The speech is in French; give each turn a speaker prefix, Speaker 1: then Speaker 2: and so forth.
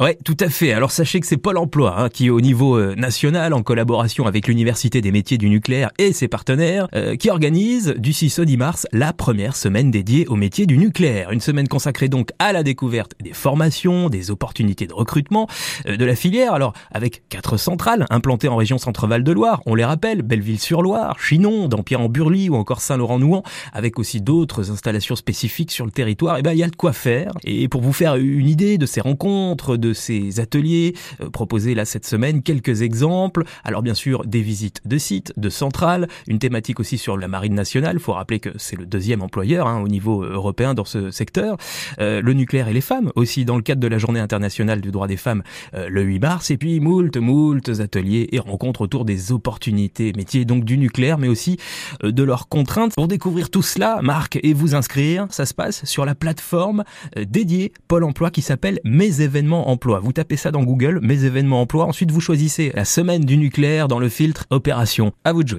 Speaker 1: Ouais, tout à fait. Alors sachez que c'est Pôle Emploi hein, qui, au niveau euh, national, en collaboration avec l'Université des métiers du nucléaire et ses partenaires, euh, qui organise du 6 au 10 mars la première semaine dédiée au métier du nucléaire. Une semaine consacrée donc à la découverte des formations, des opportunités de recrutement euh, de la filière. Alors avec quatre centrales implantées en région Centre-Val de Loire, on les rappelle, Belleville-sur-Loire, Chinon, Dampierre-en-Burly ou encore Saint-Laurent-Nouan, avec aussi d'autres installations spécifiques sur le territoire. Et eh ben il y a de quoi faire. Et pour vous faire une idée de ces rencontres, de ces ateliers euh, proposés là cette semaine, quelques exemples. Alors bien sûr des visites de sites, de centrales, une thématique aussi sur la marine nationale. Il faut rappeler que c'est le deuxième employeur hein, au niveau euh, européen dans ce secteur. Euh, le nucléaire et les femmes aussi dans le cadre de la Journée internationale du droit des femmes le 8 mars. Et puis moult, moult ateliers et rencontres autour des opportunités métiers donc du nucléaire, mais aussi de leurs contraintes. Pour découvrir tout cela, Marc, et vous inscrire, ça se passe sur la plateforme dédiée Pôle Emploi qui s'appelle Mes événements Vous tapez ça dans Google, Mes événements emploi. Ensuite, vous choisissez la semaine du nucléaire dans le filtre opération. À vous de jouer.